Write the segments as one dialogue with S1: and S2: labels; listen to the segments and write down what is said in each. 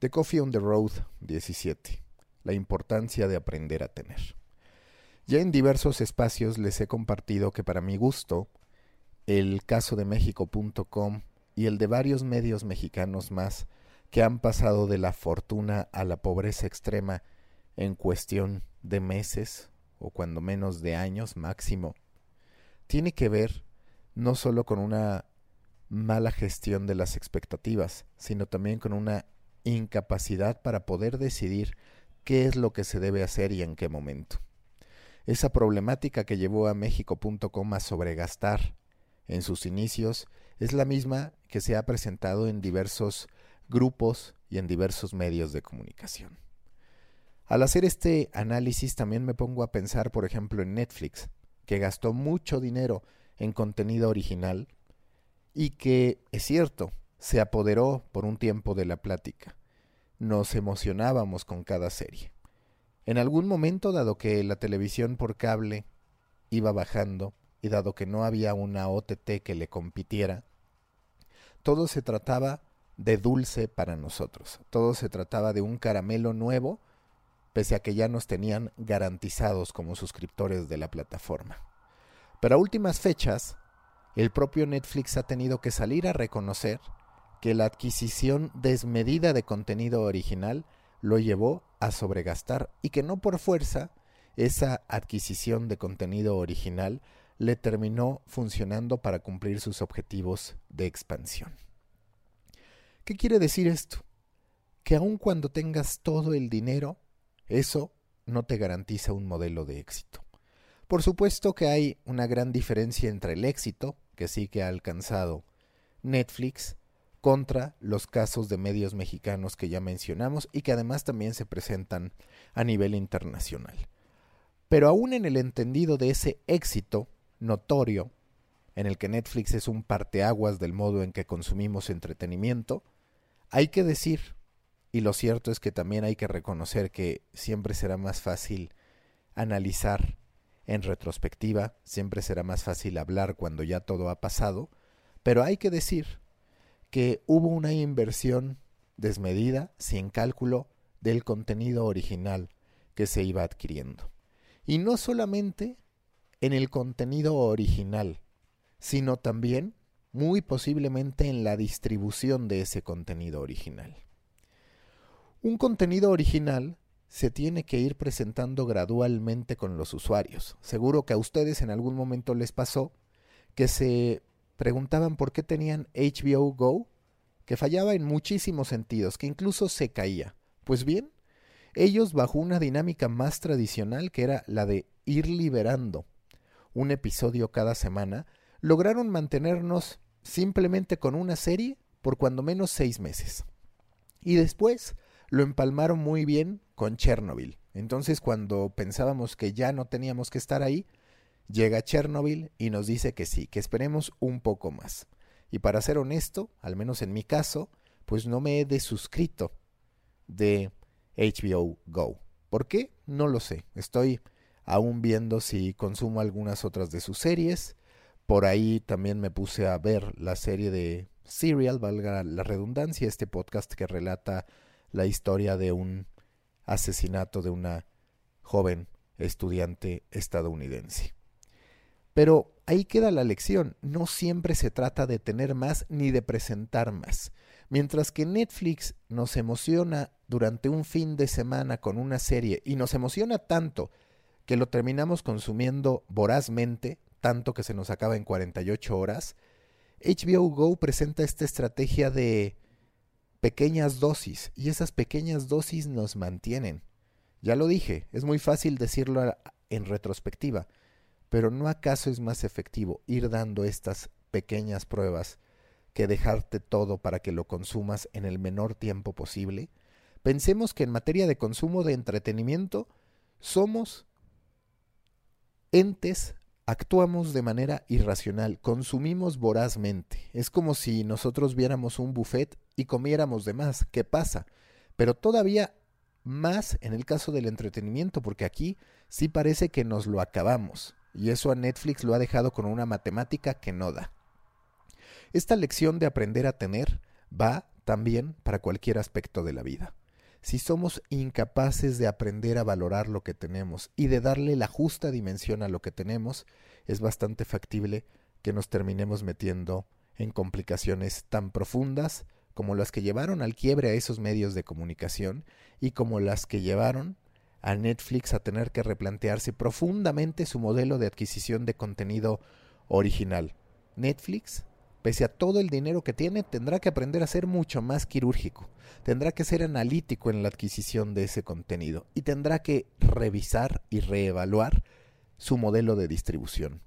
S1: The Coffee on the Road 17. La importancia de aprender a tener. Ya en diversos espacios les he compartido que para mi gusto, el caso de México.com y el de varios medios mexicanos más que han pasado de la fortuna a la pobreza extrema en cuestión de meses o cuando menos de años máximo, tiene que ver no solo con una mala gestión de las expectativas, sino también con una incapacidad para poder decidir qué es lo que se debe hacer y en qué momento. Esa problemática que llevó a México.com a sobregastar en sus inicios es la misma que se ha presentado en diversos grupos y en diversos medios de comunicación. Al hacer este análisis también me pongo a pensar, por ejemplo, en Netflix, que gastó mucho dinero en contenido original y que, es cierto, se apoderó por un tiempo de la plática nos emocionábamos con cada serie. En algún momento, dado que la televisión por cable iba bajando y dado que no había una OTT que le compitiera, todo se trataba de dulce para nosotros, todo se trataba de un caramelo nuevo, pese a que ya nos tenían garantizados como suscriptores de la plataforma. Pero a últimas fechas, el propio Netflix ha tenido que salir a reconocer que la adquisición desmedida de contenido original lo llevó a sobregastar y que no por fuerza esa adquisición de contenido original le terminó funcionando para cumplir sus objetivos de expansión. ¿Qué quiere decir esto? Que aun cuando tengas todo el dinero, eso no te garantiza un modelo de éxito. Por supuesto que hay una gran diferencia entre el éxito, que sí que ha alcanzado Netflix, contra los casos de medios mexicanos que ya mencionamos y que además también se presentan a nivel internacional. Pero aún en el entendido de ese éxito notorio, en el que Netflix es un parteaguas del modo en que consumimos entretenimiento, hay que decir, y lo cierto es que también hay que reconocer que siempre será más fácil analizar en retrospectiva, siempre será más fácil hablar cuando ya todo ha pasado, pero hay que decir que hubo una inversión desmedida, sin cálculo, del contenido original que se iba adquiriendo. Y no solamente en el contenido original, sino también, muy posiblemente, en la distribución de ese contenido original. Un contenido original se tiene que ir presentando gradualmente con los usuarios. Seguro que a ustedes en algún momento les pasó que se preguntaban por qué tenían HBO Go, que fallaba en muchísimos sentidos, que incluso se caía. Pues bien, ellos bajo una dinámica más tradicional que era la de ir liberando un episodio cada semana, lograron mantenernos simplemente con una serie por cuando menos seis meses. Y después lo empalmaron muy bien con Chernobyl. Entonces cuando pensábamos que ya no teníamos que estar ahí, Llega Chernobyl y nos dice que sí, que esperemos un poco más. Y para ser honesto, al menos en mi caso, pues no me he desuscrito de HBO Go. ¿Por qué? No lo sé. Estoy aún viendo si consumo algunas otras de sus series. Por ahí también me puse a ver la serie de Serial, valga la redundancia, este podcast que relata la historia de un asesinato de una joven estudiante estadounidense. Pero ahí queda la lección, no siempre se trata de tener más ni de presentar más. Mientras que Netflix nos emociona durante un fin de semana con una serie y nos emociona tanto que lo terminamos consumiendo vorazmente, tanto que se nos acaba en 48 horas, HBO Go presenta esta estrategia de pequeñas dosis y esas pequeñas dosis nos mantienen. Ya lo dije, es muy fácil decirlo en retrospectiva, pero ¿no acaso es más efectivo ir dando estas pequeñas pruebas que dejarte todo para que lo consumas en el menor tiempo posible? Pensemos que en materia de consumo de entretenimiento somos entes, actuamos de manera irracional, consumimos vorazmente. Es como si nosotros viéramos un buffet y comiéramos de más. ¿Qué pasa? Pero todavía más en el caso del entretenimiento, porque aquí sí parece que nos lo acabamos y eso a Netflix lo ha dejado con una matemática que no da. Esta lección de aprender a tener va también para cualquier aspecto de la vida. Si somos incapaces de aprender a valorar lo que tenemos y de darle la justa dimensión a lo que tenemos, es bastante factible que nos terminemos metiendo en complicaciones tan profundas como las que llevaron al quiebre a esos medios de comunicación y como las que llevaron a Netflix a tener que replantearse profundamente su modelo de adquisición de contenido original. Netflix, pese a todo el dinero que tiene, tendrá que aprender a ser mucho más quirúrgico, tendrá que ser analítico en la adquisición de ese contenido y tendrá que revisar y reevaluar su modelo de distribución.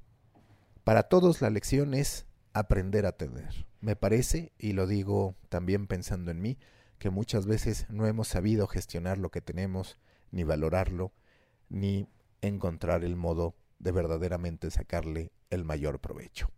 S1: Para todos la lección es aprender a tener. Me parece, y lo digo también pensando en mí, que muchas veces no hemos sabido gestionar lo que tenemos, ni valorarlo, ni encontrar el modo de verdaderamente sacarle el mayor provecho.